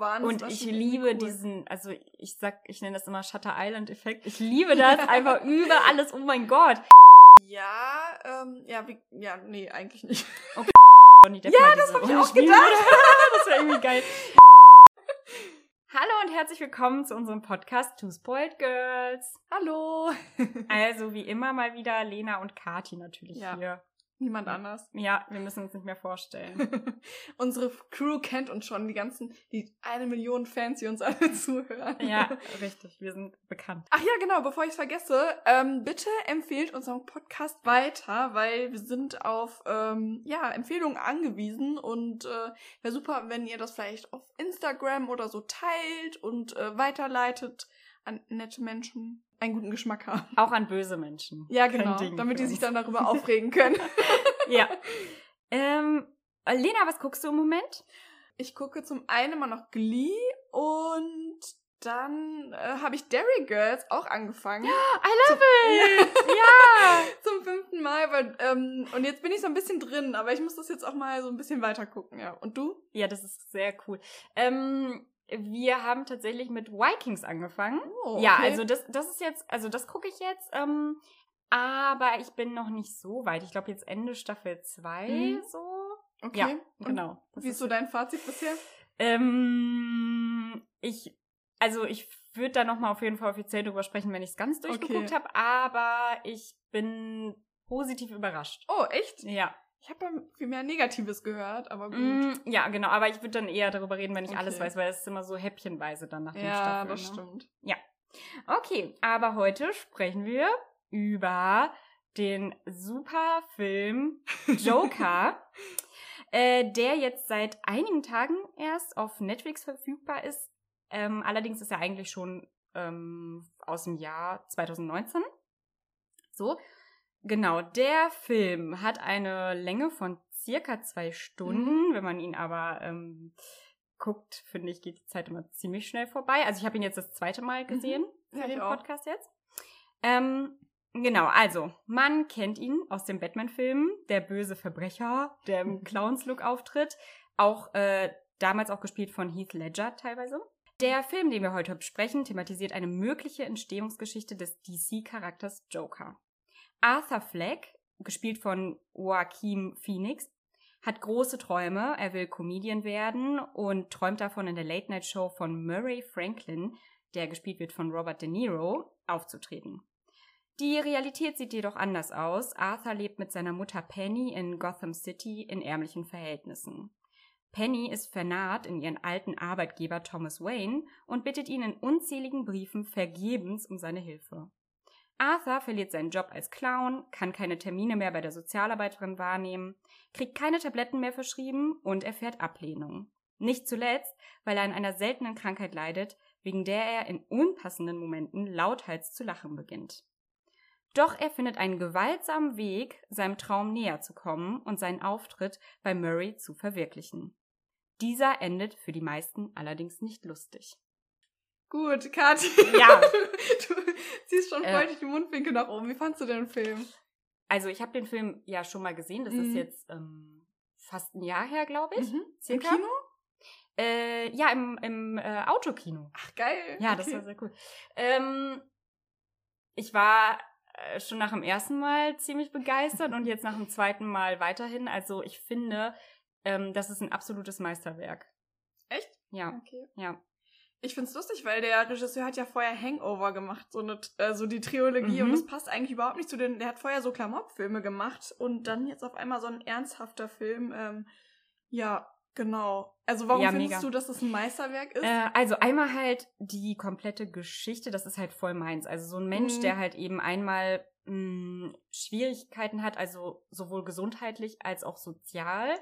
waren. Und ich liebe cool. diesen, also ich sag, ich nenne das immer Shutter Island Effekt. Ich liebe das einfach über alles. Oh mein Gott. Ja, ähm, ja, wie, ja, nee, eigentlich nicht. Okay. ja, das habe ich auch gedacht. das wäre irgendwie geil. Hallo und herzlich willkommen zu unserem Podcast Two Spoiled Girls. Hallo. also wie immer mal wieder Lena und Kati natürlich ja. hier. Niemand anders. Ja, wir müssen uns nicht mehr vorstellen. Unsere Crew kennt uns schon, die ganzen, die eine Million Fans, die uns alle zuhören. Ja, richtig, wir sind bekannt. Ach ja, genau, bevor ich es vergesse, ähm, bitte empfehlt unseren Podcast weiter, weil wir sind auf ähm, ja, Empfehlungen angewiesen und äh, wäre super, wenn ihr das vielleicht auf Instagram oder so teilt und äh, weiterleitet an nette Menschen einen guten Geschmack haben. Auch an böse Menschen. Ja, genau. Damit die sich dann darüber aufregen können. ja. Ähm, Lena, was guckst du im Moment? Ich gucke zum einen mal noch Glee und dann äh, habe ich Dairy Girls auch angefangen. I love zum, it! Ja! ja. zum fünften Mal. Weil, ähm, und jetzt bin ich so ein bisschen drin, aber ich muss das jetzt auch mal so ein bisschen weiter gucken, ja. Und du? Ja, das ist sehr cool. Ähm, wir haben tatsächlich mit Vikings angefangen. Oh, okay. Ja, also das, das ist jetzt, also das gucke ich jetzt. Ähm, aber ich bin noch nicht so weit. Ich glaube jetzt Ende Staffel 2 mhm. so. Okay. Ja, genau. Das wie ist so dein Fazit bisher? Ähm, ich, also ich würde da nochmal auf jeden Fall offiziell drüber sprechen, wenn ich es ganz durchgeguckt okay. habe. Aber ich bin positiv überrascht. Oh, echt? Ja. Ich habe viel mehr Negatives gehört, aber gut. Mm, ja, genau. Aber ich würde dann eher darüber reden, wenn ich okay. alles weiß, weil es ist immer so häppchenweise dann nach dem ja, Staffel. Ja, das ne? stimmt. Ja. Okay, aber heute sprechen wir über den super Film Joker, äh, der jetzt seit einigen Tagen erst auf Netflix verfügbar ist. Ähm, allerdings ist er eigentlich schon ähm, aus dem Jahr 2019. So. Genau, der Film hat eine Länge von circa zwei Stunden. Mhm. Wenn man ihn aber ähm, guckt, finde ich, geht die Zeit immer ziemlich schnell vorbei. Also ich habe ihn jetzt das zweite Mal gesehen mhm. für ja, den Podcast jetzt. Ähm, genau, also man kennt ihn aus dem Batman-Film, der böse Verbrecher, der im Clowns-Look auftritt. Auch äh, damals auch gespielt von Heath Ledger teilweise. Der Film, den wir heute besprechen, thematisiert eine mögliche Entstehungsgeschichte des DC-Charakters Joker. Arthur Fleck, gespielt von Joaquin Phoenix, hat große Träume. Er will Comedian werden und träumt davon, in der Late-Night-Show von Murray Franklin, der gespielt wird von Robert De Niro, aufzutreten. Die Realität sieht jedoch anders aus. Arthur lebt mit seiner Mutter Penny in Gotham City in ärmlichen Verhältnissen. Penny ist vernarrt in ihren alten Arbeitgeber Thomas Wayne und bittet ihn in unzähligen Briefen vergebens um seine Hilfe. Arthur verliert seinen Job als Clown, kann keine Termine mehr bei der Sozialarbeiterin wahrnehmen, kriegt keine Tabletten mehr verschrieben und erfährt Ablehnung. Nicht zuletzt, weil er an einer seltenen Krankheit leidet, wegen der er in unpassenden Momenten lauthals zu lachen beginnt. Doch er findet einen gewaltsamen Weg, seinem Traum näher zu kommen und seinen Auftritt bei Murray zu verwirklichen. Dieser endet für die meisten allerdings nicht lustig. Gut, Kathi. Ja. Du ziehst schon freudig äh, die Mundwinkel nach oben. Wie fandst du den Film? Also ich habe den Film ja schon mal gesehen. Das mhm. ist jetzt ähm, fast ein Jahr her, glaube ich. Mhm. Im Kino? Äh, ja, im, im äh, Autokino. Ach, geil. Ja, okay. das war sehr cool. Ähm, ich war äh, schon nach dem ersten Mal ziemlich begeistert und jetzt nach dem zweiten Mal weiterhin. Also ich finde, ähm, das ist ein absolutes Meisterwerk. Echt? Ja. Okay. Ja. Ich find's lustig, weil der Regisseur hat ja vorher Hangover gemacht, so eine, äh, so die Trilogie, mhm. und das passt eigentlich überhaupt nicht zu den. Der hat vorher so Klamottfilme gemacht und dann jetzt auf einmal so ein ernsthafter Film. Ähm, ja, genau. Also warum ja, findest mega. du, dass das ein Meisterwerk ist? Äh, also einmal halt die komplette Geschichte, das ist halt voll meins. Also so ein Mensch, mhm. der halt eben einmal mh, hm, Schwierigkeiten hat, also sowohl gesundheitlich als auch sozial,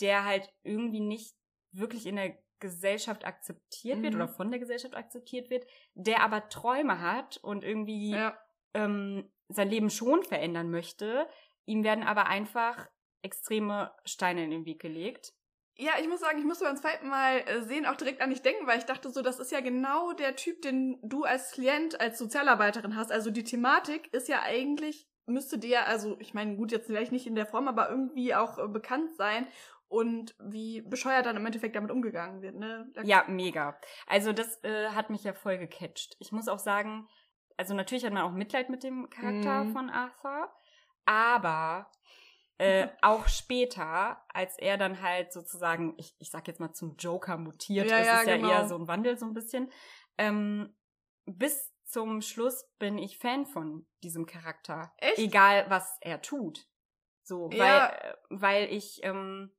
der halt irgendwie nicht wirklich in der Gesellschaft akzeptiert wird mhm. oder von der Gesellschaft akzeptiert wird, der aber Träume hat und irgendwie ja. ähm, sein Leben schon verändern möchte. Ihm werden aber einfach extreme Steine in den Weg gelegt. Ja, ich muss sagen, ich musste beim zweiten Mal äh, sehen auch direkt an dich denken, weil ich dachte so, das ist ja genau der Typ, den du als Klient, als Sozialarbeiterin hast. Also die Thematik ist ja eigentlich, müsste dir, also ich meine, gut, jetzt vielleicht nicht in der Form, aber irgendwie auch äh, bekannt sein. Und wie bescheuert dann im Endeffekt damit umgegangen wird, ne? Da Ja, mega. Also das äh, hat mich ja voll gecatcht. Ich muss auch sagen, also natürlich hat man auch Mitleid mit dem Charakter Mhm. von Arthur, aber äh, auch später, als er dann halt sozusagen, ich, ich sag jetzt mal zum Joker mutiert Ja, ist, ja, ist ja genau. eher so ein Wandel so ein bisschen, ähm, bis zum Schluss bin ich Fan von diesem Charakter. Echt? Egal, was er tut. So, weil, Ja. äh, weil ich, ähm, äh,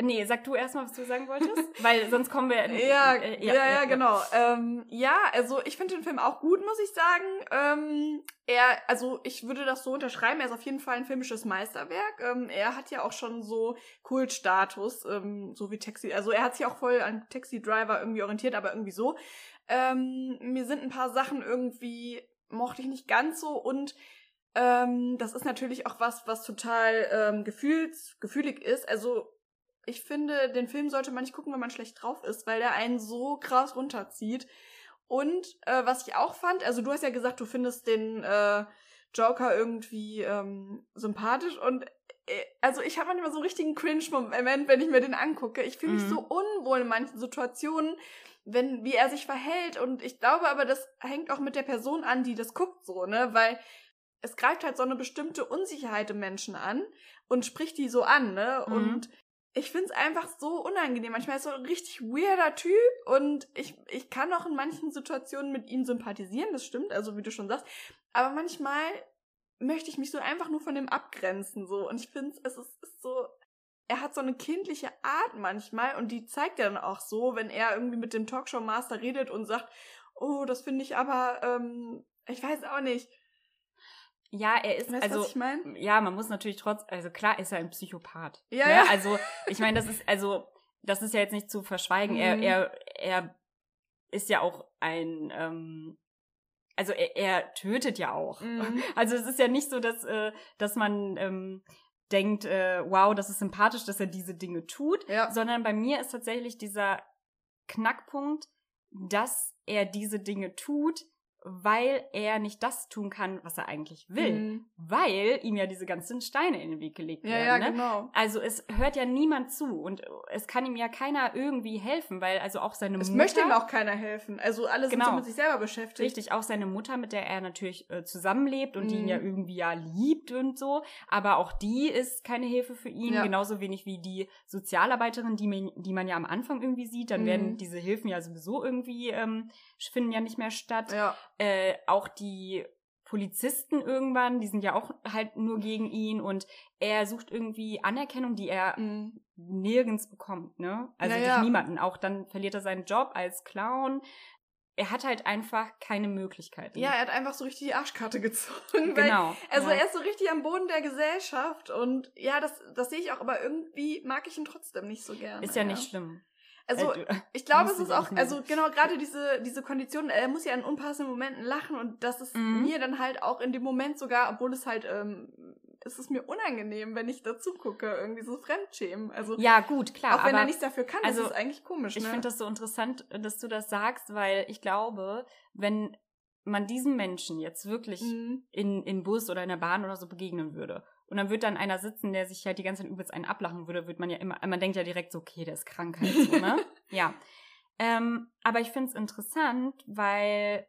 nee, sag du erstmal, was du sagen wolltest, weil sonst kommen wir, Ja, äh, ja, ja, genau. Ähm, ja, also ich finde den Film auch gut, muss ich sagen. Ähm, er, also ich würde das so unterschreiben, er ist auf jeden Fall ein filmisches Meisterwerk. Ähm, er hat ja auch schon so Kultstatus, ähm, so wie Taxi, also er hat sich auch voll an Taxi Driver irgendwie orientiert, aber irgendwie so. Ähm, mir sind ein paar Sachen irgendwie, mochte ich nicht ganz so und ähm, das ist natürlich auch was, was total ähm, gefühls, gefühlig ist. Also ich finde, den Film sollte man nicht gucken, wenn man schlecht drauf ist, weil der einen so krass runterzieht. Und äh, was ich auch fand, also du hast ja gesagt, du findest den äh, Joker irgendwie ähm, sympathisch und äh, also ich habe manchmal so einen richtigen Cringe-Moment, wenn ich mir den angucke. Ich fühle mich Mhm. so unwohl in manchen Situationen, wenn wie er sich verhält und ich glaube aber, das hängt auch mit der Person an, die das guckt so, ne, weil es greift halt so eine bestimmte Unsicherheit im Menschen an und spricht die so an, ne? Mhm. Und ich find's einfach so unangenehm. Manchmal ist er so ein richtig weirder Typ und ich, ich kann auch in manchen Situationen mit ihm sympathisieren, das stimmt, also wie du schon sagst. Aber manchmal möchte ich mich so einfach nur von dem abgrenzen, so. Und ich find's, es ist, ist so, er hat so eine kindliche Art manchmal und die zeigt er dann auch so, wenn er irgendwie mit dem Talkshow-Master redet und sagt, oh, das finde ich aber, ähm, ich weiß auch nicht. Ja, er ist, Weißt also, was ich meine? ja, man muss natürlich trotz, also klar ist er ein Psychopath. Ja, ne? ja. Also, ich meine, das ist, also, das ist ja jetzt nicht zu verschweigen. Er, Mhm. er, er ist ja auch ein, ähm, also er, er tötet ja auch. Mhm. Also es ist ja nicht so, dass, äh, dass man ähm, denkt, äh, wow, das ist sympathisch, dass er diese Dinge tut, Ja. sondern bei mir ist tatsächlich dieser Knackpunkt, dass er diese Dinge tut, weil er nicht das tun kann, was er eigentlich will. Mhm. Weil ihm ja diese ganzen Steine in den Weg gelegt Ja, werden. ja, ne? genau. Also es hört ja niemand zu und es kann ihm ja keiner irgendwie helfen, weil also auch seine Es Mutter möchte ihm auch keiner helfen. Also alle sind Genau. so mit sich selber beschäftigt. Richtig, auch seine Mutter, mit der er natürlich äh, zusammenlebt und die ihn Mhm. ja irgendwie ja liebt und so. Aber auch die ist keine Hilfe für ihn, Ja. genauso wenig wie die Sozialarbeiterin, die man, die man ja am Anfang irgendwie sieht. Dann Mhm. werden diese Hilfen ja sowieso irgendwie, ähm, finden ja nicht mehr statt. Ja. Äh, auch die Polizisten irgendwann, die sind ja auch halt nur gegen ihn und er sucht irgendwie Anerkennung, die er Mhm. nirgends bekommt, ne? Also Ja, durch ja. niemanden. Auch dann verliert er seinen Job als Clown. Er hat halt einfach keine Möglichkeiten. Ja, er hat einfach so richtig die Arschkarte gezogen. Weil, genau. also ja. er ist so richtig am Boden der Gesellschaft und ja, das, das sehe ich auch, aber irgendwie mag ich ihn trotzdem nicht so gerne. ist ja nicht schlimm. Also Äh, ich glaube, es ist auch, nicht also genau, gerade diese, diese Kondition, er muss ja in unpassenden Momenten lachen und das ist Mhm. mir dann halt auch in dem Moment sogar, obwohl es halt, ähm, es ist mir unangenehm, wenn ich dazu gucke, irgendwie so Fremdschämen. Also ja, gut, klar. auch wenn er nichts dafür kann, also, das ist eigentlich komisch. ich ne? finde das so interessant, dass du das sagst, weil ich glaube, wenn man diesem Menschen jetzt wirklich Mhm. in, in Bus oder in der Bahn oder so begegnen würde. Und dann wird dann einer sitzen, der sich halt die ganze Zeit übelst einen ablachen würde, wird man ja immer, man denkt ja direkt so, okay, der ist krank halt so, ne? ja. Ähm, aber ich finde es interessant, weil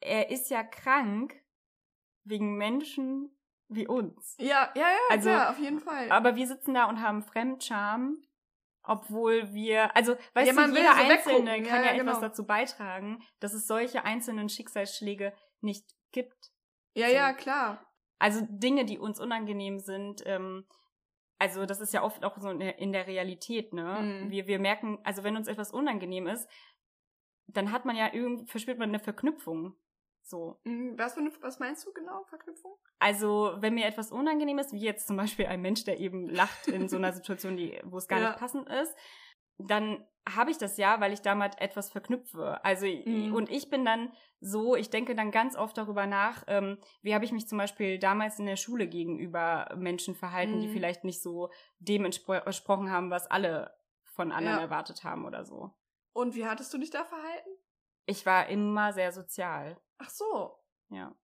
er ist ja krank wegen Menschen wie uns. Ja, ja, ja, Also, klar, auf jeden Fall. Aber wir sitzen da und haben Fremdscham, obwohl wir, also, weißt Ja, du, jeder so Einzelne weggucken. kann Ja, ja, ja, etwas genau. dazu beitragen, dass es solche einzelnen Schicksalsschläge nicht gibt. ja, so. ja, klar. Also Dinge, die uns unangenehm sind, ähm, also das ist ja oft auch so in der, Realität, ne? Mhm. Wir, wir merken, also wenn uns etwas unangenehm ist, dann hat man ja irgendwie, verspürt man eine Verknüpfung. So. Mhm, Was, für eine, was meinst du genau, Verknüpfung? Also, wenn mir etwas unangenehm ist, wie jetzt zum Beispiel ein Mensch, der eben lacht in so einer Situation, die, wo es gar Ja. nicht passend ist, dann habe ich das ja, weil ich damit etwas verknüpfe. Also, Mhm. und ich bin dann so, ich denke dann ganz oft darüber nach, ähm, wie habe ich mich zum Beispiel damals in der Schule gegenüber Menschen verhalten, die Mhm. vielleicht nicht so dem entspro- entsprochen haben, was alle von anderen Ja. erwartet haben oder so. Und wie hattest du dich da verhalten? Ich war immer sehr sozial, Ach so. ja.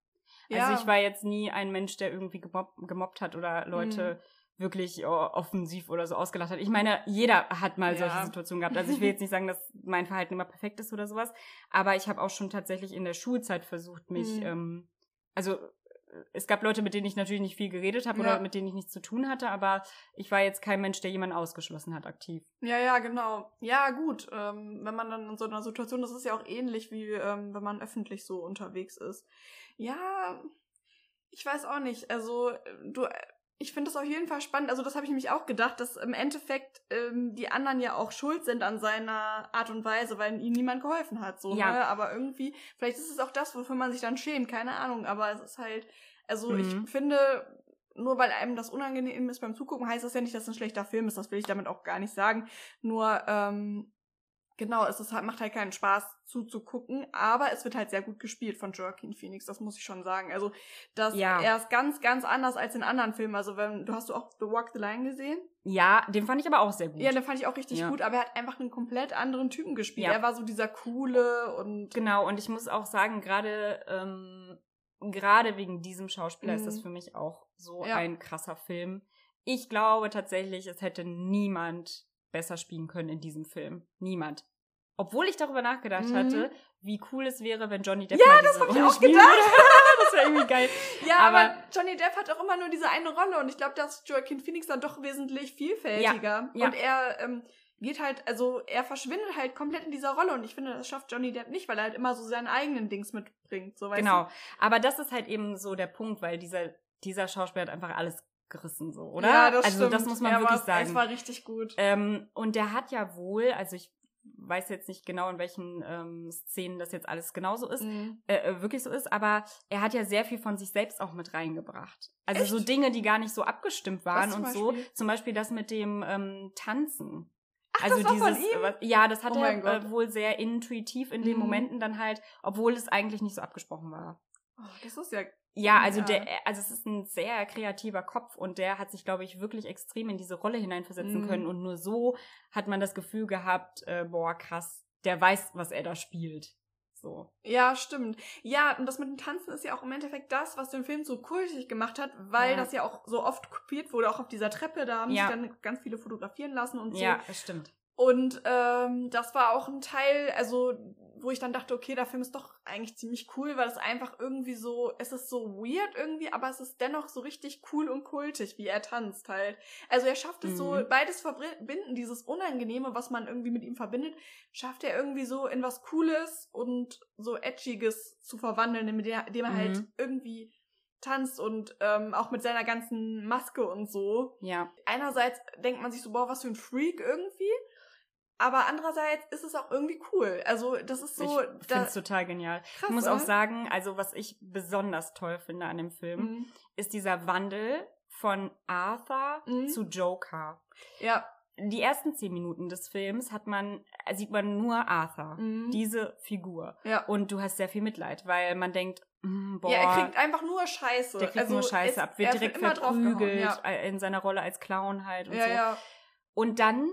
Ja. Also ich war jetzt nie ein Mensch, der irgendwie gemobbt, gemobbt hat oder Leute wirklich oh, offensiv oder so ausgelacht hat. Ich meine, jeder hat mal Ja. solche Situationen gehabt. Also ich will jetzt nicht sagen, dass mein Verhalten immer perfekt ist oder sowas, aber ich habe auch schon tatsächlich in der Schulzeit versucht, mich, Mhm. ähm, also äh, es gab Leute, mit denen ich natürlich nicht viel geredet habe Ja. oder mit denen ich nichts zu tun hatte, aber ich war jetzt kein Mensch, der jemanden ausgeschlossen hat aktiv. Ja, ja, genau. Ja, gut. Ähm, wenn man dann in so einer Situation, das ist ja auch ähnlich wie ähm, wenn man öffentlich so unterwegs ist. Ja, ich weiß auch nicht. Also, äh, du, äh, ich finde das auf jeden Fall spannend. Also, das habe ich nämlich auch gedacht, dass im Endeffekt ähm, die anderen ja auch schuld sind an seiner Art und Weise, weil ihnen niemand geholfen hat. So, Ja. ne? Aber irgendwie, vielleicht ist es auch das, wofür man sich dann schämt, keine Ahnung. Aber es ist halt, also Mhm. ich finde, nur weil einem das unangenehm ist beim Zugucken, heißt das ja nicht, dass es ein schlechter Film ist. Das will ich damit auch gar nicht sagen. Nur, ähm, genau, es ist halt, macht halt keinen Spaß zuzugucken, aber es wird halt sehr gut gespielt von Joaquin Phoenix, das muss ich schon sagen. Also, das, Ja. er ist ganz, ganz anders als in anderen Filmen. Also, wenn, du hast du auch The Walk the Line gesehen? Ja, den fand ich aber auch sehr gut. Ja, den fand ich auch richtig Ja. gut, aber er hat einfach einen komplett anderen Typen gespielt. Ja. Er war so dieser coole und Genau, und ich muss auch sagen, gerade ähm, gerade wegen diesem Schauspieler ist das Mhm. für mich auch so ein krasser Film. Ich glaube tatsächlich, es hätte niemand besser spielen können in diesem Film. Niemand. Obwohl ich darüber nachgedacht Mhm. hatte, wie cool es wäre, wenn Johnny Depp Ja, das diese hab ich auch gedacht. das wäre irgendwie geil. Ja, aber, Aber- Johnny Depp hat auch immer nur diese eine Rolle und ich glaube, dass Joaquin Phoenix dann doch wesentlich vielfältiger. Ja, ja. Und er ähm, geht halt, also er verschwindet halt komplett in dieser Rolle und ich finde, das schafft Johnny Depp nicht, weil er halt immer so seinen eigenen Dings mitbringt. So, weißt Genau. Aber das ist halt eben so der Punkt, weil dieser, dieser Schauspieler hat einfach alles gerissen, so, oder? Ja, das also stimmt. das muss man er wirklich war, sagen. Es war richtig gut. Ähm, und der hat ja wohl, also ich weiß jetzt nicht genau, in welchen ähm, Szenen das jetzt alles genauso ist, Mhm. äh, äh, wirklich so ist, aber er hat ja sehr viel von sich selbst auch mit reingebracht. Also Echt? so Dinge, die gar nicht so abgestimmt waren und so. Beispiel? Zum Beispiel das mit dem ähm, Tanzen. Ach, also das war von dieses, ihm? was- ja, das hat Oh er äh, wohl sehr intuitiv in den Mhm. Momenten dann halt, obwohl es eigentlich nicht so abgesprochen war. Oh, das ist ja. Ja, also Ja. der, also es ist ein sehr kreativer Kopf und der hat sich, glaube ich, wirklich extrem in diese Rolle hineinversetzen Mhm. können und nur so hat man das Gefühl gehabt, äh, boah, krass, der weiß, was er da spielt. So. Ja, stimmt. Ja, und das mit dem Tanzen ist ja auch im Endeffekt das, was den Film so kultig gemacht hat, weil Ja. das ja auch so oft kopiert wurde, auch auf dieser Treppe. Da haben Ja. sich dann ganz viele fotografieren lassen und so. Ja, das stimmt. Und ähm, das war auch ein Teil, also wo ich dann dachte, okay, der Film ist doch eigentlich ziemlich cool, weil es einfach irgendwie so, es ist so weird irgendwie, aber es ist dennoch so richtig cool und kultig, wie er tanzt halt. Also er schafft es so, Mhm. beides verbinden, dieses Unangenehme, was man irgendwie mit ihm verbindet, schafft er irgendwie so in was Cooles und so Edgiges zu verwandeln, indem er, halt Mhm. irgendwie tanzt und ähm, auch mit seiner ganzen Maske und so Ja. einerseits denkt man sich so, boah, was für ein Freak irgendwie. Aber andererseits ist es auch irgendwie cool. Also, das ist so. ich finde es total genial. krass, ich muss oder? auch sagen, also was ich besonders toll finde an dem Film, Mhm. ist dieser Wandel von Arthur Mhm. zu Joker. Ja. Die ersten zehn Minuten des Films hat man, äh, sieht man nur Arthur, Mhm. diese Figur. ja. Und du hast sehr viel Mitleid, weil man denkt, boah, ja, er kriegt einfach nur Scheiße. der kriegt also, nur Scheiße es- ab, wird direkt immer draufgehauen, verprügelt Ja, äh, in seiner Rolle als Clown halt und ja, so. ja. Und dann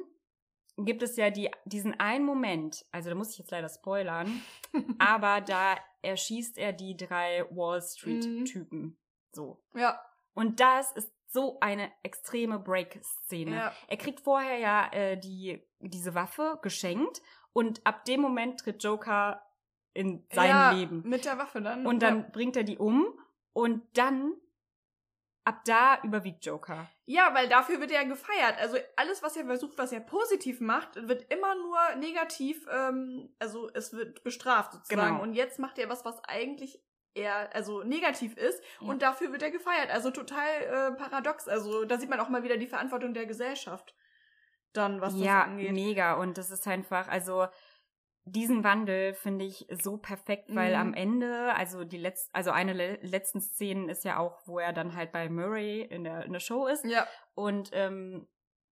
gibt es ja die, diesen einen Moment, also da muss ich jetzt leider spoilern, aber da erschießt er die drei Wall Street Mhm. Typen. So. ja, Und das ist so eine extreme Break-Szene. ja. Er kriegt vorher ja äh, die, diese Waffe geschenkt und ab dem Moment tritt Joker in sein ja, Leben. Mit der Waffe dann. Und dann bringt er die um und dann ab da überwiegt Joker. Ja, weil dafür wird er gefeiert. Also alles, was er versucht, was er positiv macht, wird immer nur negativ, ähm, also es wird bestraft sozusagen. Genau. Und jetzt macht er was, was eigentlich eher, also negativ ist Ja. und dafür wird er gefeiert. Also total äh, paradox. Also da sieht man auch mal wieder die Verantwortung der Gesellschaft. Dann, was ja, das angeht. mega. Und das ist einfach, also diesen Wandel finde ich so perfekt, weil Mhm. am Ende, also die letzte, also eine le letzten Szenen ist ja auch, wo er dann halt bei Murray in der, in der Show ist. Ja, Und ähm,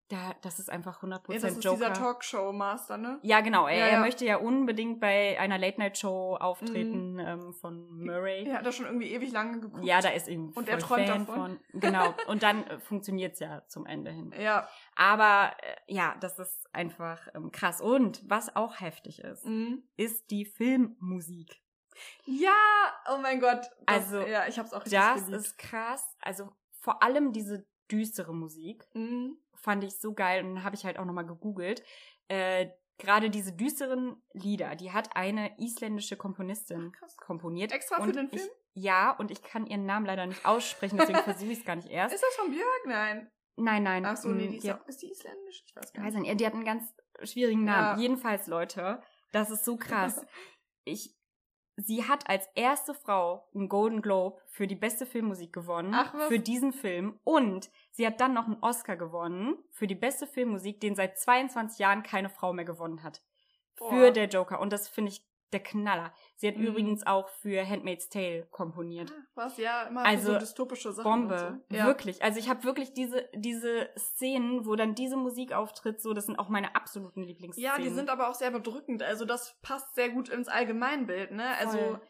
da, das ist einfach 100% ja das ist Joker. dieser Talkshow-Master, ne? Ja, genau. Er, Ja, er ja. möchte ja unbedingt bei einer Late-Night-Show auftreten ähm, von Murray. Er hat da schon irgendwie ewig lange geguckt. Ja, da ist ihm Und er träumt Fan davon. von. Genau. Und dann äh, funktioniert's ja zum Ende hin. Ja. Aber äh, ja, das ist einfach ähm, krass. Und was auch heftig ist, Mhm. ist die Filmmusik. Ja, oh mein Gott. Das, Also, ja, ich hab's auch richtig Das geliebt. ist krass. Also vor allem diese düstere Musik. Mhm. Fand ich so geil und habe ich halt auch nochmal gegoogelt. Äh, Gerade diese düsteren Lieder, die hat eine isländische Komponistin Krass. komponiert. Extra für den Film? Ich, ja, und ich kann ihren Namen leider nicht aussprechen, deswegen versuche ich es gar nicht erst. Ist das von Björk? Nein. Nein, nein. Ach so, nee, mm, die ist, die auch, ist die isländisch? Ich weiß gar weiß nicht. nicht, die hat einen ganz schwierigen Namen. Ja. Jedenfalls, Leute, das ist so krass. Ich, sie hat als erste Frau einen Golden Globe für die beste Filmmusik gewonnen. Ach, was? Für diesen Film. Und sie hat dann noch einen Oscar gewonnen für die beste Filmmusik, den seit 22 Jahren keine Frau mehr gewonnen hat. Boah. Für der Joker. Und das finde ich der Knaller. Sie hat Mhm. übrigens auch für Handmaid's Tale komponiert. Was? Ja, immer Also, so dystopische Sachen. Bombe. So. Ja. Wirklich. Also ich habe wirklich diese, diese Szenen, wo dann diese Musik auftritt, so, das sind auch meine absoluten Lieblingsszenen. Ja, die sind aber auch sehr bedrückend. Also das passt sehr gut ins Allgemeinbild, ne? Also Voll.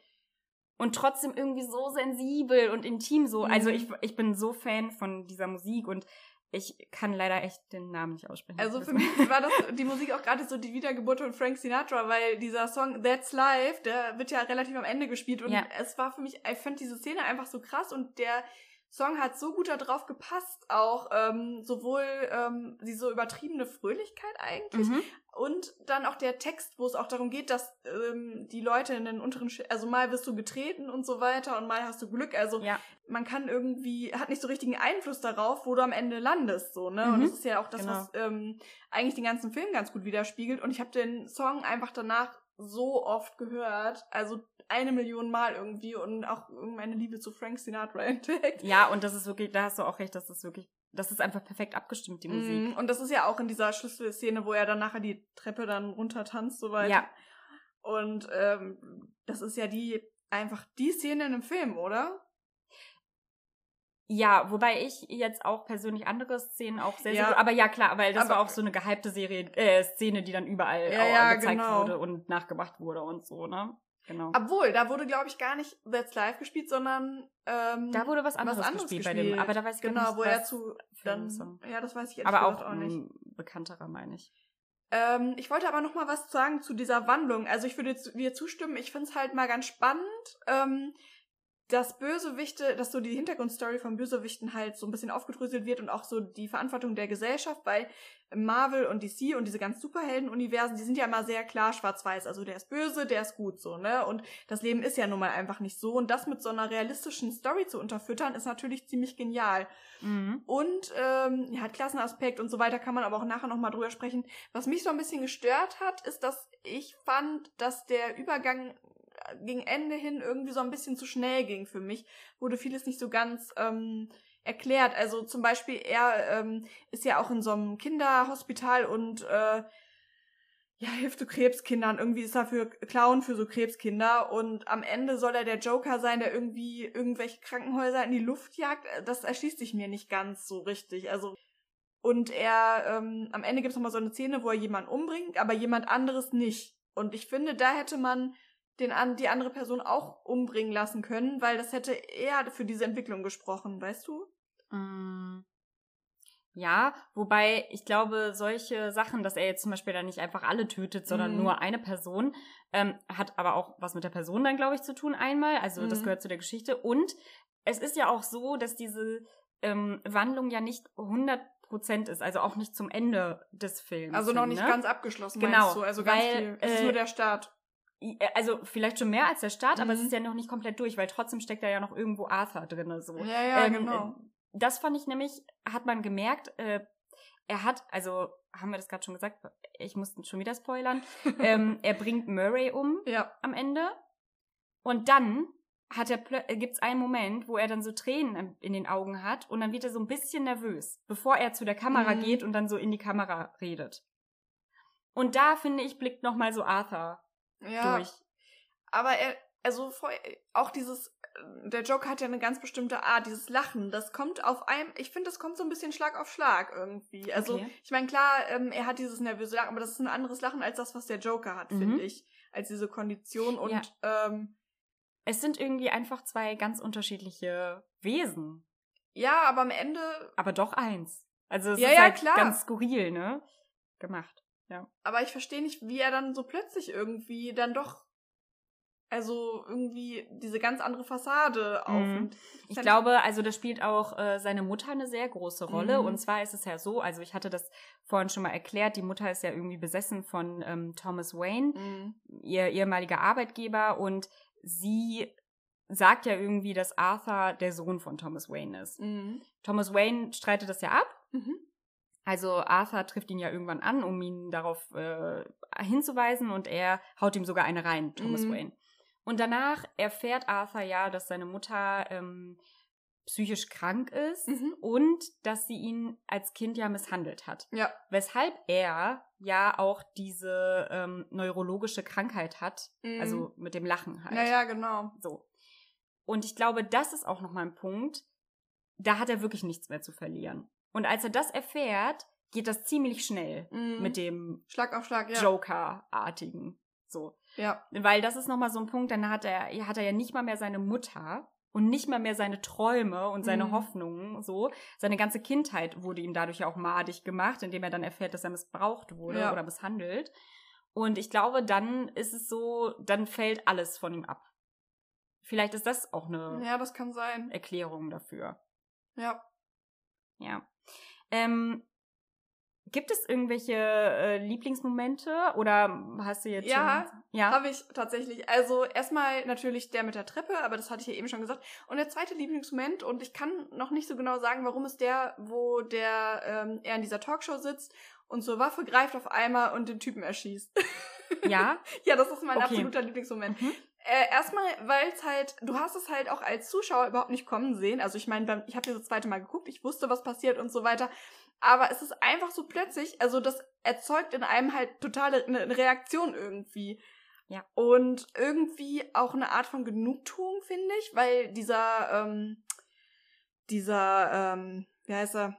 und trotzdem irgendwie so sensibel und intim so. Also Mhm. ich, ich bin so Fan von dieser Musik und ich kann leider echt den Namen nicht aussprechen. Also für mich war das die Musik auch gerade so die Wiedergeburt von Frank Sinatra, weil dieser Song That's Life, der wird ja relativ am Ende gespielt und Ja. es war für mich, ich fand diese Szene einfach so krass und der Song hat so gut da drauf gepasst, auch ähm, sowohl ähm, diese übertriebene Fröhlichkeit eigentlich Mhm. und dann auch der Text, wo es auch darum geht, dass ähm, die Leute in den unteren, Sch also mal wirst du getreten und so weiter und mal hast du Glück, also Ja, man kann irgendwie, hat nicht so richtigen Einfluss darauf, wo du am Ende landest, so, ne? Und Mhm. das ist ja auch das, Genau. was ähm, eigentlich den ganzen Film ganz gut widerspiegelt. Und ich habe den Song einfach danach so oft gehört, also eine Million Mal irgendwie und auch meine Liebe zu Frank Sinatra entdeckt. ja, und das ist wirklich, da hast du auch recht, das ist wirklich, das ist einfach perfekt abgestimmt, die Musik. Mm, Und das ist ja auch in dieser Schlüsselszene, wo er dann nachher die Treppe dann runter tanzt, so weiter. Ja, Und ähm, das ist ja die, einfach die Szene in dem Film, oder? Ja, wobei ich jetzt auch persönlich andere Szenen auch sehr, sehr Ja. gut, aber ja klar, weil das Aber- war auch so eine gehypte Serie, äh, Szene, die dann überall Ja, ja, gezeigt genau. wurde und nachgemacht wurde und so, ne? Genau. Obwohl, da wurde, glaube ich, gar nicht That's Live gespielt, sondern ähm, da wurde was anderes, anderes gespielt, bei dem, aber da weiß ich Genau, nicht, wo er was zu dann, Song. ja, das weiß ich ehrlich aber auch, auch nicht. bekannterer, meine ich. Ähm, ich wollte aber noch mal was sagen zu dieser Wandlung. Also ich würde dir zustimmen. Ich finde es halt mal ganz spannend, ähm, dass Bösewichte, dass so die Hintergrundstory von Bösewichten halt so ein bisschen aufgedröselt wird und auch so die Verantwortung der Gesellschaft, weil Marvel und DC und diese ganzen Superhelden-Universen, die sind ja immer sehr klar schwarz-weiß. Also der ist böse, der ist gut so, ne? Und das Leben ist ja nun mal einfach nicht so. Und das mit so einer realistischen Story zu unterfüttern, ist natürlich ziemlich genial. Mhm. Und ähm, ja, Klassenaspekt und so weiter kann man aber auch nachher nochmal drüber sprechen. Was mich so ein bisschen gestört hat, ist, dass ich fand, dass der Übergang gegen Ende hin irgendwie so ein bisschen zu schnell ging für mich. Wurde vieles nicht so ganz ähm, erklärt. Also zum Beispiel, er ähm, ist ja auch in so einem Kinderhospital und äh, ja, hilft so Krebskindern. Irgendwie ist er für Clown für so Krebskinder und am Ende soll er der Joker sein, der irgendwie irgendwelche Krankenhäuser in die Luft jagt. Das erschließt sich mir nicht ganz so richtig. Also und er ähm, am Ende gibt es nochmal so eine Szene, wo er jemanden umbringt, aber jemand anderes nicht. Und ich finde, da hätte man den an die andere Person auch umbringen lassen können, weil das hätte eher für diese Entwicklung gesprochen, weißt du? Mm. Ja, wobei ich glaube, solche Sachen, dass er jetzt zum Beispiel dann nicht einfach alle tötet, sondern Mhm. nur eine Person, ähm, hat aber auch was mit der Person dann, glaube ich, zu tun einmal. Also das Mhm. gehört zu der Geschichte. Und es ist ja auch so, dass diese ähm, Wandlung ja nicht 100% ist, also auch nicht zum Ende des Films. Also noch nicht ne? ganz abgeschlossen, Genau, meinst du? Also ganz weil, viel. Es ist äh, nur der Start. I- Also vielleicht schon mehr als der Start, aber es Mhm. ist ja noch nicht komplett durch, weil trotzdem steckt da ja noch irgendwo Arthur drin. So. Ja, ja, Ähm, genau. äh, Das fand ich nämlich, hat man gemerkt, äh, er hat, also haben wir das gerade schon gesagt, ich muss schon wieder spoilern, ähm, er bringt Murray um Ja. am Ende und dann hat er gibt es einen Moment, wo er dann so Tränen in den Augen hat und dann wird er so ein bisschen nervös, bevor er zu der Kamera Mhm. geht und dann so in die Kamera redet. Und da finde ich blickt noch mal so Arthur Ja. durch. Aber er, also auch dieses, äh, der Joker hat ja eine ganz bestimmte Art, dieses Lachen, das kommt auf einem, ich finde, das kommt so ein bisschen Schlag auf Schlag irgendwie. Also, Okay. ich meine, klar, ähm, er hat dieses nervöse Lachen, aber das ist ein anderes Lachen als das, was der Joker hat, Mhm. finde ich. Als diese Kondition und, ähm, Es sind irgendwie einfach zwei ganz unterschiedliche Wesen, ja, aber am Ende, aber doch eins. Also es Ja, ist ja, halt klar. ganz skurril, ne? Gemacht. Aber ich verstehe nicht, wie er dann so plötzlich irgendwie dann doch also irgendwie diese ganz andere Fassade Mhm. aufnimmt. Ich glaube, also da spielt auch äh, seine Mutter eine sehr große Rolle. Mhm. Und zwar ist es ja so, also ich hatte das vorhin schon mal erklärt, die Mutter ist ja irgendwie besessen von ähm, Thomas Wayne, Mhm. ihr ehemaliger Arbeitgeber. Und sie sagt ja irgendwie, dass Arthur der Sohn von Thomas Wayne ist. Mhm. Thomas Wayne streitet das ja ab. Also Arthur trifft ihn ja irgendwann an, um ihn darauf äh, hinzuweisen und er haut ihm sogar eine rein, Thomas Mhm. Wayne. Und danach erfährt Arthur ja, dass seine Mutter ähm, psychisch krank ist Mhm. und dass sie ihn als Kind ja misshandelt hat. Ja. Weshalb er ja auch diese ähm, neurologische Krankheit hat, Mhm. also mit dem Lachen halt. Ja, ja, genau. So. Und ich glaube, das ist auch nochmal ein Punkt, da hat er wirklich nichts mehr zu verlieren. Und als er das erfährt, geht das ziemlich schnell Mhm. mit dem Schlag auf Schlag, ja. Joker-artigen. So. Ja. Weil das ist nochmal so ein Punkt, dann hat er, hat er ja nicht mal mehr seine Mutter und nicht mal mehr seine Träume und seine Mhm. Hoffnungen, so. Seine ganze Kindheit wurde ihm dadurch ja auch madig gemacht, indem er dann erfährt, dass er missbraucht wurde Ja. oder misshandelt. Und ich glaube, dann ist es so, dann fällt alles von ihm ab. Vielleicht ist das auch eine Ja, das kann sein. Erklärung dafür. Ja. Ja. Ähm, gibt es irgendwelche äh, Lieblingsmomente oder hast du jetzt Ja, schon? Ja. Habe ich tatsächlich. Also erstmal natürlich der mit der Treppe, aber das hatte ich ja eben schon gesagt. Und der zweite Lieblingsmoment, und ich kann noch nicht so genau sagen, warum ist der, wo der ähm, er in dieser Talkshow sitzt und zur Waffe greift auf einmal und den Typen erschießt. Ja. ja, das ist mein Okay. absoluter Lieblingsmoment. Mhm. Äh, erstmal, weil es halt, du hast es halt auch als Zuschauer überhaupt nicht kommen sehen. Also ich meine, ich habe das zweite Mal geguckt, ich wusste, was passiert und so weiter. Aber es ist einfach so plötzlich, also das erzeugt in einem halt totale eine, eine Reaktion irgendwie. Ja. Und irgendwie auch eine Art von Genugtuung, finde ich, weil dieser, ähm, dieser, ähm, wie heißt er?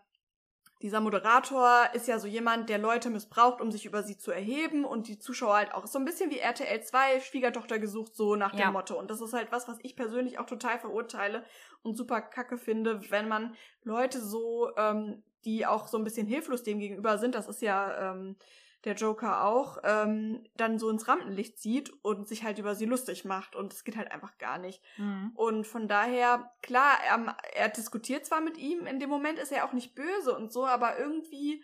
Dieser Moderator ist ja so jemand, der Leute missbraucht, um sich über sie zu erheben und die Zuschauer halt auch so ein bisschen wie RTL 2, Schwiegertochter gesucht, so nach Ja. dem Motto. Und das ist halt was, was ich persönlich auch total verurteile und super kacke finde, wenn man Leute so, ähm, die auch so ein bisschen hilflos dem gegenüber sind, das ist ja ähm, der Joker auch, ähm, dann so ins Rampenlicht zieht und sich halt über sie lustig macht. Und das geht halt einfach gar nicht. Mhm. Und von daher, klar, er, er diskutiert zwar mit ihm, in dem Moment ist er auch nicht böse und so, aber irgendwie,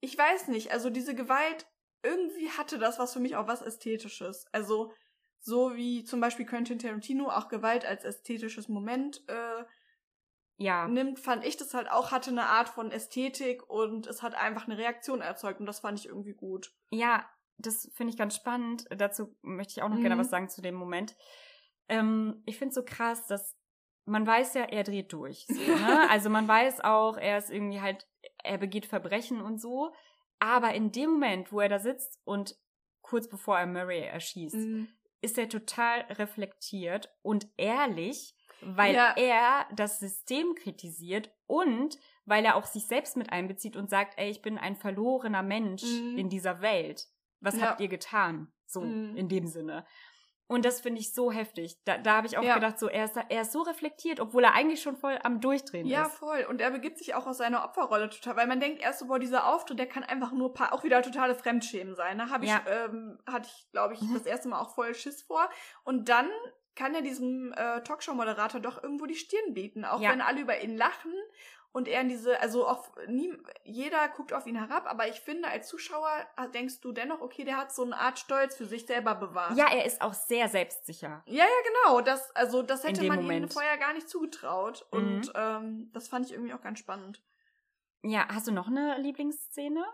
ich weiß nicht, also diese Gewalt, irgendwie hatte das was für mich auch was Ästhetisches. Also, so wie zum Beispiel Quentin Tarantino auch Gewalt als ästhetisches Moment äh, Ja. nimmt, fand ich das halt auch, hatte eine Art von Ästhetik und es hat einfach eine Reaktion erzeugt und das fand ich irgendwie gut. Ja, das finde ich ganz spannend. Dazu möchte ich auch noch Mhm. gerne was sagen zu dem Moment. Ähm, ich finde es so krass, dass man weiß ja, er dreht durch. So, ne? also man weiß auch, er ist irgendwie halt, er begeht Verbrechen und so. Aber in dem Moment, wo er da sitzt und kurz bevor er Murray erschießt, Mhm. ist er total reflektiert und ehrlich, weil Ja. er das System kritisiert und weil er auch sich selbst mit einbezieht und sagt, ey, ich bin ein verlorener Mensch Mhm. in dieser Welt. Was Ja. habt ihr getan? So, Mhm. in dem Sinne. Und das finde ich so heftig. Da, da habe ich auch Ja. gedacht, so, er ist, er ist so reflektiert, obwohl er eigentlich schon voll am Durchdrehen Ja, ist. voll. Und er begibt sich auch aus seiner Opferrolle total, weil man denkt erst so, boah, dieser Auftritt, der kann einfach nur auch wieder totale Fremdschämen sein. Da habe ich, Ja. ähm, hatte ich, glaube ich, Mhm. das erste Mal auch voll Schiss vor. Und dann kann er diesem äh, Talkshow-Moderator doch irgendwo die Stirn bieten, auch Ja. wenn alle über ihn lachen und er in diese, also auch nie, jeder guckt auf ihn herab, aber ich finde, als Zuschauer äh, denkst du dennoch, okay, der hat so eine Art Stolz für sich selber bewahrt. Ja, er ist auch sehr selbstsicher. Ja, ja, genau. Das, also, das hätte man ihm Moment. vorher gar nicht zugetraut. Mhm. Und ähm, das fand ich irgendwie auch ganz spannend. Ja, hast du noch eine Lieblingsszene?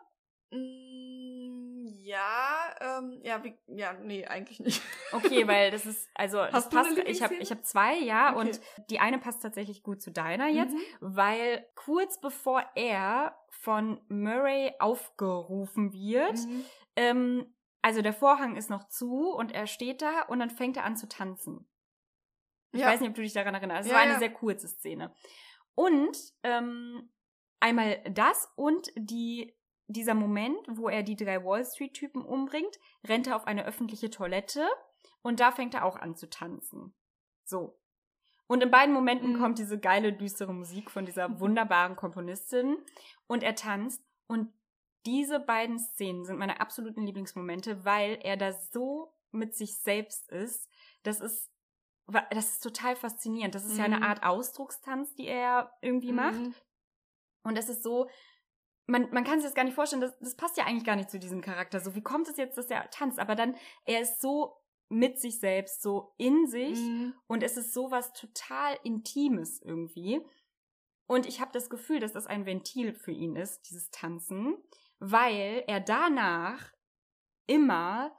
Mm, ja, ähm, ja, wie, ja, nee, eigentlich nicht. Okay, weil das ist, also das Hast eine passt, ich habe ich hab zwei, ja, Okay. und die eine passt tatsächlich gut zu deiner jetzt, Mhm. weil kurz bevor er von Murray aufgerufen wird, Mhm. ähm, also der Vorhang ist noch zu und er steht da und dann fängt er an zu tanzen. Ich Ja. weiß nicht, ob du dich daran erinnerst. Es Ja, war eine ja. sehr kurze Szene. Und ähm, einmal das und die, dieser Moment, wo er die drei Wall Street-Typen umbringt, rennt er auf eine öffentliche Toilette und da fängt er auch an zu tanzen. So. Und in beiden Momenten Mhm. kommt diese geile, düstere Musik von dieser wunderbaren Komponistin und er tanzt und diese beiden Szenen sind meine absoluten Lieblingsmomente, weil er da so mit sich selbst ist, das ist, das ist total faszinierend. Das ist ja eine Mhm. Art Ausdruckstanz, die er irgendwie macht. Mhm. Und es ist so, man, man kann sich das gar nicht vorstellen, das, das passt ja eigentlich gar nicht zu diesem Charakter. So, wie kommt es jetzt, dass er tanzt? Aber dann, er ist so mit sich selbst, so in sich Mhm. und es ist sowas total Intimes irgendwie. Und ich habe das Gefühl, dass das ein Ventil für ihn ist, dieses Tanzen, weil er danach immer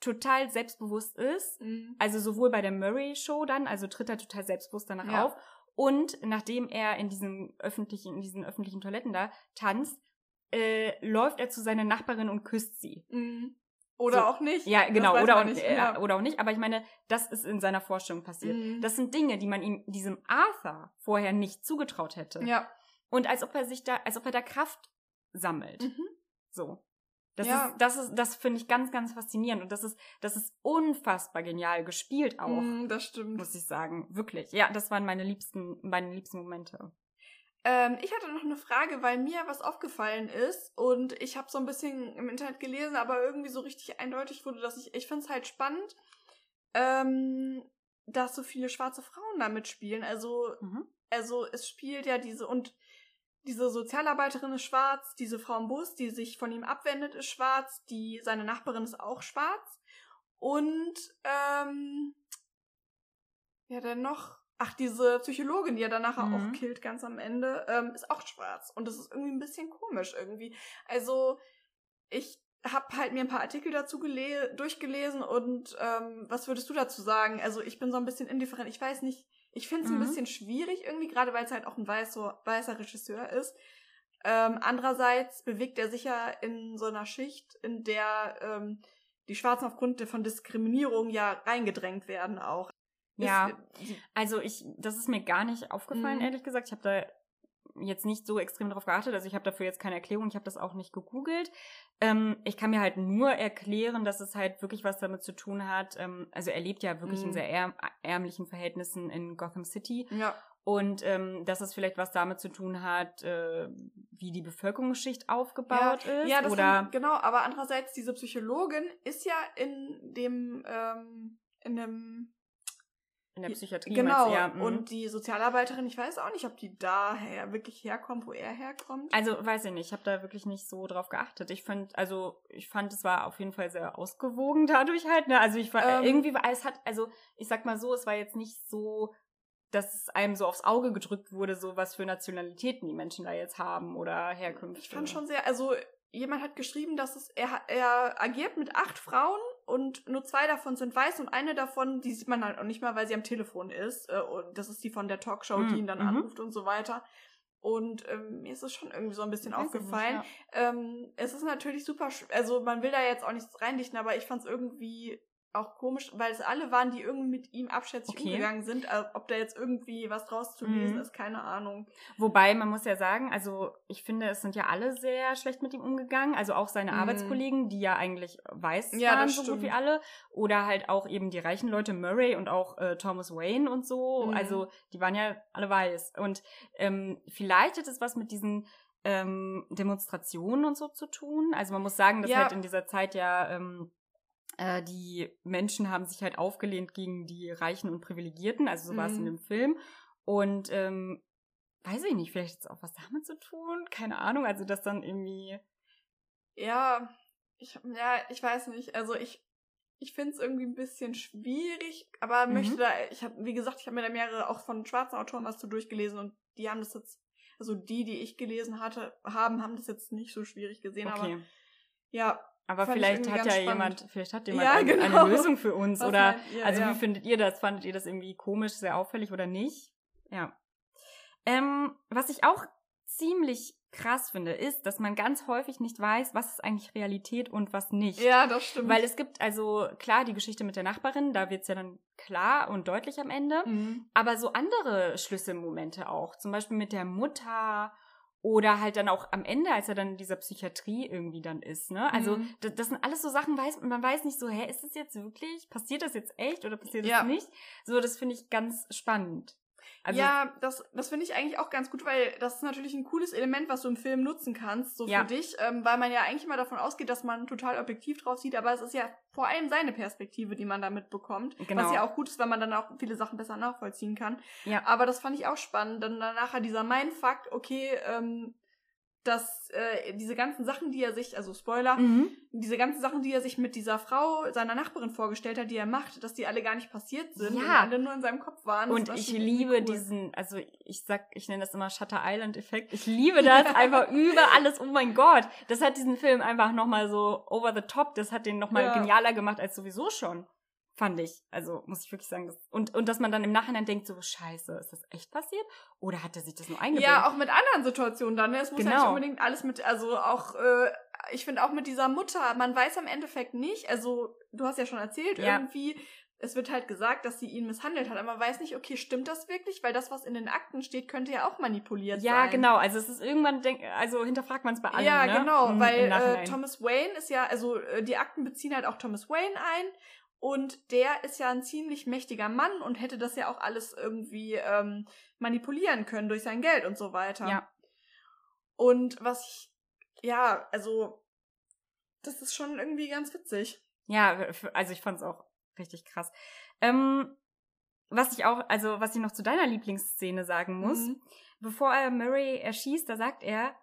total selbstbewusst ist. Mhm. Also sowohl bei der Murray Show dann, also tritt er total selbstbewusst danach Ja. auf. Und nachdem er in diesen öffentlichen, in diesen öffentlichen Toiletten da tanzt, äh, läuft er zu seiner Nachbarin und küsst sie. Mhm. Oder So. auch nicht. Ja, genau, oder auch, nicht. äh, oder auch nicht. Aber ich meine, das ist in seiner Vorstellung passiert. Mhm. Das sind Dinge, die man ihm, diesem Arthur vorher nicht zugetraut hätte. ja. Und als ob er sich da, als ob er da Kraft sammelt. Mhm. So. Das Ja. ist, das ist, das finde ich ganz, ganz faszinierend. Und das ist, das ist unfassbar genial gespielt auch, Mhm, das stimmt. muss ich sagen. Wirklich. Ja, das waren meine liebsten, meine liebsten Momente. Ähm, ich hatte noch eine Frage, weil mir was aufgefallen ist und ich habe so ein bisschen im Internet gelesen, aber irgendwie so richtig eindeutig wurde, dass ich, ich finde es halt spannend, ähm, dass so viele schwarze Frauen da mitspielen. Also, Mhm. also es spielt ja diese und diese Sozialarbeiterin ist schwarz, diese Frau im Bus, die sich von ihm abwendet, ist schwarz, die seine Nachbarin ist auch schwarz und ähm, ja dann noch, ach diese Psychologin, die er dann nachher Mhm. auch killt ganz am Ende, ähm, ist auch schwarz und das ist irgendwie ein bisschen komisch irgendwie. Also ich habe halt mir ein paar Artikel dazu gele durchgelesen und ähm, was würdest du dazu sagen? Also ich bin so ein bisschen indifferent. Ich weiß nicht, ich finde es ein Mhm. bisschen schwierig irgendwie, gerade weil es halt auch ein weißer, weißer Regisseur ist. Ähm, andererseits bewegt er sich ja in so einer Schicht, in der ähm, die Schwarzen aufgrund von Diskriminierung ja reingedrängt werden auch. Ja. Also ich, das ist mir gar nicht aufgefallen, Mhm. ehrlich gesagt. Ich habe da jetzt nicht so extrem drauf geachtet. Also ich habe dafür jetzt keine Erklärung. Ich habe das auch nicht gegoogelt. Ähm, ich kann mir halt nur erklären, dass es halt wirklich was damit zu tun hat. Ähm, also er lebt ja wirklich in Mhm. sehr ärm ärmlichen Verhältnissen in Gotham City. ja. Und ähm, dass es vielleicht was damit zu tun hat, äh, wie die Bevölkerungsschicht aufgebaut ist. Ja, das oder haben, genau, aber andererseits, diese Psychologin ist ja in dem, ähm, in dem in der Psychiatrie. Genau? Ja, mhm. und die Sozialarbeiterin, ich weiß auch nicht, ob die daher wirklich herkommt, wo er herkommt. Also, weiß ich nicht, ich habe da wirklich nicht so drauf geachtet. Ich fand, also, ich fand, es war auf jeden Fall sehr ausgewogen dadurch halt, ne? Also, ich war, Ähm. irgendwie es hat, also, ich sag mal so, es war jetzt nicht so, dass es einem so aufs Auge gedrückt wurde, so was für Nationalitäten die Menschen da jetzt haben oder Herkünfte. Ich fand schon sehr, also jemand hat geschrieben, dass es, er, er agiert mit acht Frauen und nur zwei davon sind weiß und eine davon, die sieht man halt auch nicht mal, weil sie am Telefon ist. Äh, und das ist die von der Talkshow, Mhm, die ihn dann mhm. anruft und so weiter. Und ähm, mir ist es schon irgendwie so ein bisschen ich nicht, aufgefallen. ja. Ähm, es ist natürlich super, also man will da jetzt auch nichts reindichten, aber ich fand es irgendwie auch komisch, weil es alle waren, die irgendwie mit ihm abschätzig Okay. umgegangen sind. Also, ob da jetzt irgendwie was draus zu lesen Mhm. ist, keine Ahnung. Wobei, man muss ja sagen, also ich finde, es sind ja alle sehr schlecht mit ihm umgegangen. Also auch seine Mhm. Arbeitskollegen, die ja eigentlich weiß Ja, waren, so gut wie alle. Oder halt auch eben die reichen Leute, Murray und auch äh, Thomas Wayne und so. Mhm. Also die waren ja alle weiß. Und ähm, vielleicht hat es was mit diesen ähm, Demonstrationen und so zu tun. Also man muss sagen, dass Ja. halt in dieser Zeit ja ähm, äh, die Menschen haben sich halt aufgelehnt gegen die Reichen und Privilegierten, also so war es in Mhm. dem Film. Und ähm, weiß ich nicht, vielleicht hat es auch was damit zu tun, keine Ahnung, also dass dann irgendwie. Ja, ich, ja, ich weiß nicht. Also ich, ich finde es irgendwie ein bisschen schwierig, aber Mhm. möchte da, ich habe, wie gesagt, ich habe mir da mehrere auch von schwarzen Autoren was zu durchgelesen und die haben das jetzt, also die, die ich gelesen hatte, haben, haben das jetzt nicht so schwierig gesehen, aber Okay. ja. Aber fand vielleicht hat ja spannend. jemand, vielleicht hat jemand Ja, eine, genau. eine Lösung für uns. Was oder ihr? also Ja. wie findet ihr das? Fandet ihr das irgendwie komisch, sehr auffällig oder nicht? Ja. Ähm, was ich auch ziemlich krass finde, ist, dass man ganz häufig nicht weiß, was ist eigentlich Realität und was nicht. Ja, das stimmt. Weil es gibt also klar die Geschichte mit der Nachbarin, da wird's ja dann klar und deutlich am Ende. Mhm. Aber so andere Schlüsselmomente auch, zum Beispiel mit der Mutter oder halt dann auch am Ende, als er dann in dieser Psychiatrie irgendwie dann ist, ne? Also Mhm. das, das sind alles so Sachen, weiß, man weiß nicht so, hä, ist das jetzt wirklich? Passiert das jetzt echt oder passiert das Ja. nicht? So, das finde ich ganz spannend. Also, ja, das, das finde ich eigentlich auch ganz gut, weil das ist natürlich ein cooles Element, was du im Film nutzen kannst, so Ja. für dich, ähm, weil man ja eigentlich mal davon ausgeht, dass man total objektiv drauf sieht, aber es ist ja vor allem seine Perspektive, die man damit bekommt. Genau. Was ja auch gut ist, weil man dann auch viele Sachen besser nachvollziehen kann. ja. Aber das fand ich auch spannend. Dann nachher dieser Mindfuck, okay, ähm, dass äh, diese ganzen Sachen, die er sich, also Spoiler, Mhm. diese ganzen Sachen, die er sich mit dieser Frau, seiner Nachbarin vorgestellt hat, die er macht, dass die alle gar nicht passiert sind Ja. und alle nur in seinem Kopf waren. Und ich liebe cool. diesen, also ich sag, ich nenne das immer Shutter Island Effekt. Ich liebe das einfach über alles. Oh mein Gott, das hat diesen Film einfach nochmal so over the top. Das hat den nochmal Ja. genialer gemacht als sowieso schon. Fand ich. Also muss ich wirklich sagen. Das, und, und dass man dann im Nachhinein denkt, so scheiße, ist das echt passiert? Oder hat er sich das nur eingebildet? Ja, auch mit anderen Situationen dann. Ne? Es muss ja Genau. nicht unbedingt alles mit, also auch, äh, ich finde auch mit dieser Mutter, man weiß am Endeffekt nicht, also du hast ja schon erzählt, Ja. irgendwie, es wird halt gesagt, dass sie ihn misshandelt hat, aber man weiß nicht, okay, stimmt das wirklich? Weil das, was in den Akten steht, könnte ja auch manipuliert sein. Ja, genau. Also es ist irgendwann, denk, also hinterfragt man es bei allen. Ja, ne? genau, Im- weil im äh. Thomas Wayne ist ja, also äh, die Akten beziehen halt auch Thomas Wayne ein und der ist ja ein ziemlich mächtiger Mann und hätte das ja auch alles irgendwie ähm, manipulieren können durch sein Geld und so weiter. Ja. Und was ich, ja, also das ist schon irgendwie ganz witzig. Ja, also ich fand es auch richtig krass. Ähm, was ich auch, also was ich noch zu deiner Lieblingsszene sagen muss, Mhm. bevor er Murray erschießt, da sagt er,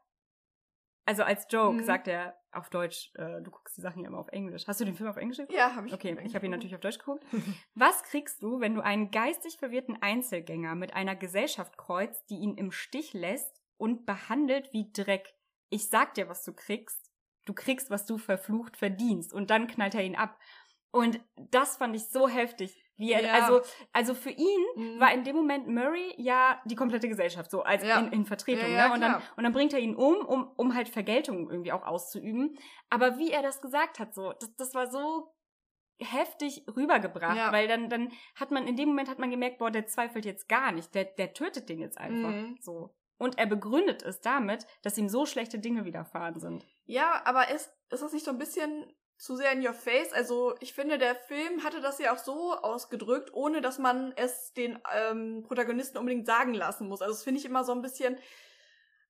also als Joke Mhm. sagt er auf Deutsch, äh, du guckst die Sachen ja immer auf Englisch. Hast du den Film auf Englisch geguckt? Ja, habe ich. Okay, ich habe ihn natürlich auf Deutsch geguckt. Was kriegst du, wenn du einen geistig verwirrten Einzelgänger mit einer Gesellschaft kreuzt, die ihn im Stich lässt und behandelt wie Dreck? Ich sag dir, was du kriegst. Du kriegst, was du verflucht verdienst. Und dann knallt er ihn ab. Und das fand ich so heftig. Wie er, Ja. also, also für ihn Mhm. war in dem Moment Murray ja die komplette Gesellschaft, so als Ja. in, in Vertretung. Ja, ne? und, dann, und dann bringt er ihn um, um, um halt Vergeltung irgendwie auch auszuüben. Aber wie er das gesagt hat, so, das, das war so heftig rübergebracht, Ja. weil dann, dann hat man, in dem Moment hat man gemerkt, boah, der zweifelt jetzt gar nicht, der, der tötet den jetzt einfach, Mhm. so. Und er begründet es damit, dass ihm so schlechte Dinge widerfahren sind. Ja, aber ist, ist das nicht so ein bisschen zu sehr in your face? Also ich finde, der Film hatte das ja auch so ausgedrückt, ohne dass man es den ähm, Protagonisten unbedingt sagen lassen muss. Also das finde ich immer so ein bisschen,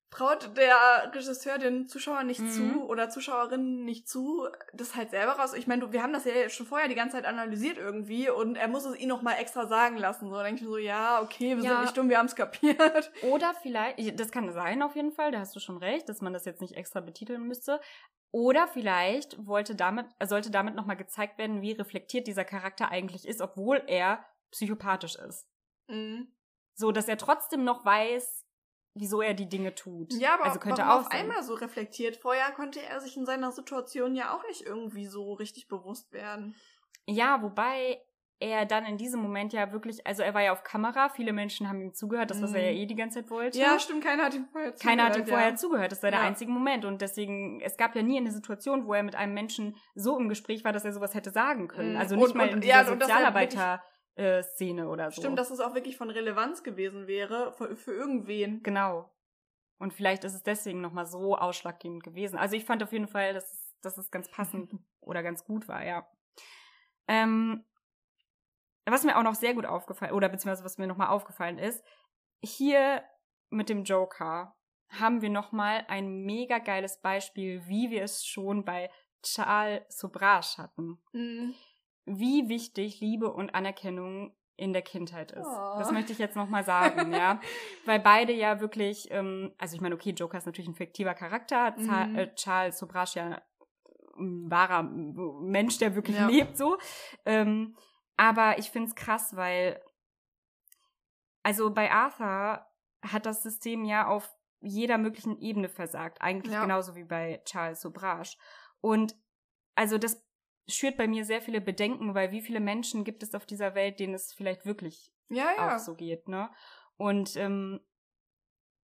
traut der Regisseur den Zuschauern nicht Mhm. zu oder Zuschauerinnen nicht zu, das halt selber raus. Ich meine, wir haben das ja schon vorher die ganze Zeit analysiert irgendwie und er muss es ihnen noch mal extra sagen lassen. So, dann denke ich mir so, ja, okay, wir Ja. sind nicht dumm, wir haben es kapiert. Oder vielleicht, das kann sein auf jeden Fall, da hast du schon recht, dass man das jetzt nicht extra betiteln müsste. Oder vielleicht wollte damit, sollte damit nochmal gezeigt werden, wie reflektiert dieser Charakter eigentlich ist, obwohl er psychopathisch ist. Mhm. So, dass er trotzdem noch weiß, wieso er die Dinge tut. Ja, aber also könnte auch auf sein. einmal so reflektiert. Vorher konnte er sich in seiner Situation ja auch nicht irgendwie so richtig bewusst werden. Ja, wobei er dann in diesem Moment ja wirklich, also er war ja auf Kamera, viele Menschen haben ihm zugehört, das was er ja Mhm. eh die ganze Zeit wollte. Ja, stimmt, keiner hat ihm vorher zugehört. Keiner hat ihm vorher ja. zugehört, das war der Ja. einzige Moment. Und deswegen, es gab ja nie eine Situation, wo er mit einem Menschen so im Gespräch war, dass er sowas hätte sagen können. Mhm. Also nicht Und- mal in ja, dieser und dass er Sozialarbeiter-Szene oder so. Stimmt, dass es auch wirklich von Relevanz gewesen wäre für, für irgendwen. Genau. Und vielleicht ist es deswegen nochmal so ausschlaggebend gewesen. Also ich fand auf jeden Fall, dass es, dass es ganz passend oder ganz gut war, ja. Ähm, was mir auch noch sehr gut aufgefallen, oder beziehungsweise was mir nochmal aufgefallen ist, hier mit dem Joker haben wir nochmal ein mega geiles Beispiel, wie wir es schon bei Charles Sobrage hatten. Mhm. Wie wichtig Liebe und Anerkennung in der Kindheit ist. Oh. Das möchte ich jetzt nochmal sagen, ja. Weil beide ja wirklich, ähm, also ich meine, okay, Joker ist natürlich ein fiktiver Charakter, Mhm. äh, Charles Sobrage ja ein wahrer Mensch, der wirklich Ja. lebt so. Ähm, aber ich finde es krass, weil also bei Arthur hat das System ja auf jeder möglichen Ebene versagt. Eigentlich Ja. genauso wie bei Charles Sobrage. Und also das schürt bei mir sehr viele Bedenken, weil wie viele Menschen gibt es auf dieser Welt, denen es vielleicht wirklich Ja, ja. auch so geht, ne? Und ähm,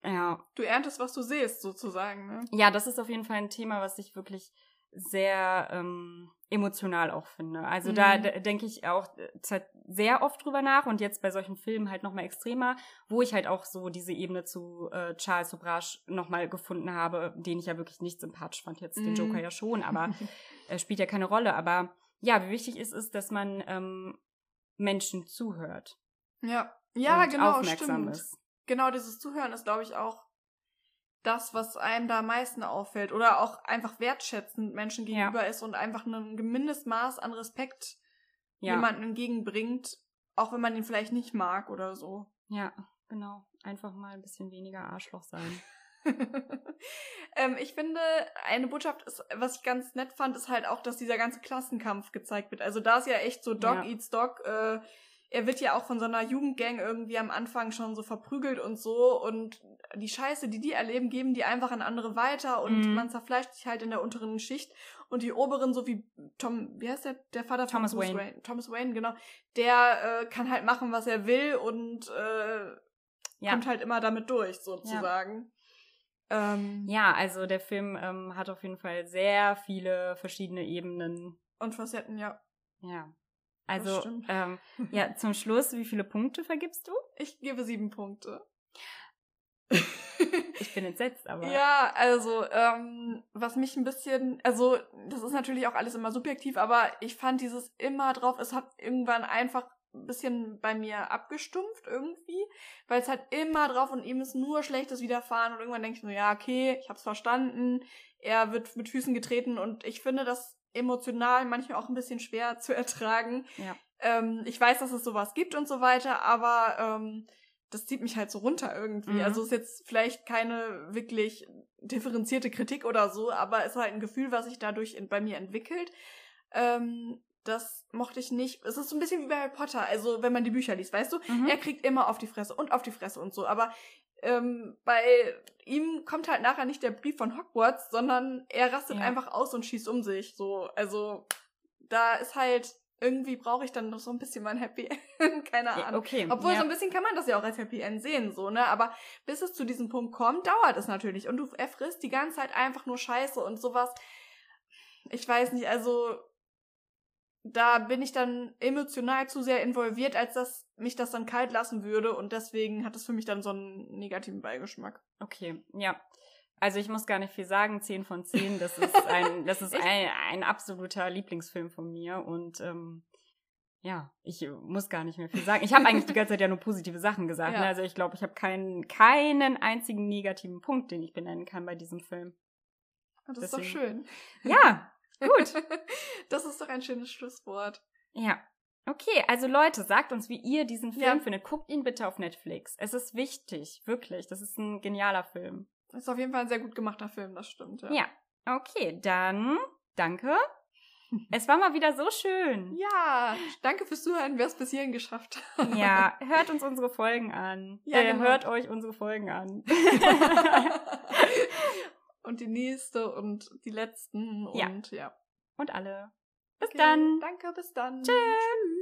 ja, Du erntest, was du siehst, sozusagen. Ne? ja, das ist auf jeden Fall ein Thema, was ich wirklich sehr ähm, emotional auch finde. Also da Mhm. d- denke ich auch äh, sehr oft drüber nach und jetzt bei solchen Filmen halt nochmal extremer, wo ich halt auch so diese Ebene zu äh, Charles Sobrage nochmal gefunden habe, den ich ja wirklich nicht sympathisch fand, jetzt den Mhm. Joker ja schon, aber äh, spielt ja keine Rolle. Aber ja, wie wichtig es ist, dass man ähm, Menschen zuhört. Ja. Ja, genau, aufmerksam stimmt. ist. Genau, dieses Zuhören ist, glaube ich, auch das, was einem da am meisten auffällt. Oder auch einfach wertschätzend Menschen Ja. gegenüber ist und einfach ein Mindestmaß an Respekt Ja, jemandem entgegenbringt, auch wenn man ihn vielleicht nicht mag oder so. ja, genau. Einfach mal ein bisschen weniger Arschloch sein. ähm, ich finde, eine Botschaft ist, was ich ganz nett fand, ist halt auch, dass dieser ganze Klassenkampf gezeigt wird. Also da ist ja echt so Dog Ja. eats Dog. Äh, er wird ja auch von so einer Jugendgang irgendwie am Anfang schon so verprügelt und so. Und die Scheiße, die die erleben, geben die einfach an andere weiter. Und Mhm. man zerfleischt sich halt in der unteren Schicht. Und die oberen, so wie Tom, wie heißt der, der Vater von Thomas Bruce Wayne. Thomas Wayne, genau. Der äh, kann halt machen, was er will und äh, Ja. kommt halt immer damit durch, sozusagen. Ähm, Ja, also der Film ähm, hat auf jeden Fall sehr viele verschiedene Ebenen. Und Facetten, ja. Ja. Also, ähm, ja, zum Schluss, wie viele Punkte vergibst du? Ich gebe sieben Punkte. Ich bin entsetzt, aber. ja, also, ähm, was mich ein bisschen, also, das ist natürlich auch alles immer subjektiv, aber ich fand dieses immer drauf, es hat irgendwann einfach ein bisschen bei mir abgestumpft irgendwie, weil es halt immer drauf und ihm ist nur Schlechtes widerfahren und irgendwann denke ich nur, ja, okay, ich hab's verstanden, er wird mit Füßen getreten und ich finde das emotional manchmal auch ein bisschen schwer zu ertragen. Ja. Ähm, ich weiß, dass es sowas gibt und so weiter, aber ähm, das zieht mich halt so runter irgendwie. Mhm. Also ist jetzt vielleicht keine wirklich differenzierte Kritik oder so, aber ist halt ein Gefühl, was sich dadurch in, bei mir entwickelt. Ähm, das mochte ich nicht. Es ist so ein bisschen wie bei Harry Potter, also wenn man die Bücher liest, weißt du? Mhm. Er kriegt immer auf die Fresse und auf die Fresse und so, aber ähm, bei ihm kommt halt nachher nicht der Brief von Hogwarts, sondern er rastet Ja. einfach aus und schießt um sich. So, also da ist halt irgendwie brauche ich dann noch so ein bisschen mein Happy End, keine Ja, Ahnung. okay. Obwohl ja. so ein bisschen kann man das ja auch als Happy End sehen, so, ne? Aber bis es zu diesem Punkt kommt, dauert es natürlich. Und du, er frisst die ganze Zeit einfach nur Scheiße und sowas. Ich weiß nicht, also da bin ich dann emotional zu sehr involviert, als dass mich das dann kalt lassen würde. Und deswegen hat es für mich dann so einen negativen Beigeschmack. Okay, ja. Also ich muss gar nicht viel sagen, 10 von 10, das ist ein, das ist ein, ein absoluter Lieblingsfilm von mir und ähm, ja, ich muss gar nicht mehr viel sagen. Ich habe eigentlich die ganze Zeit ja nur positive Sachen gesagt. Ja. Ne? Also ich glaube, ich habe keinen, keinen einzigen negativen Punkt, den ich benennen kann bei diesem Film. Das ist doch Deswegen- schön. Ja, gut. Das ist doch ein schönes Schlusswort. Ja. Okay, also Leute, sagt uns, wie ihr diesen Film Ja. findet. Guckt ihn bitte auf Netflix. Es ist wichtig, wirklich. Das ist ein genialer Film. Ist auf jeden Fall ein sehr gut gemachter Film, das stimmt. Ja. Ja, okay, dann danke. Es war mal wieder so schön. Ja, danke fürs Zuhören, wer es bis hierhin geschafft hat. Ja, hört uns unsere Folgen an. Ja, äh, genau. Hört euch unsere Folgen an. Und die nächste und die letzten Ja. und ja. Und alle. Bis Okay, dann. Danke, bis dann. Tschüss. Tschüss.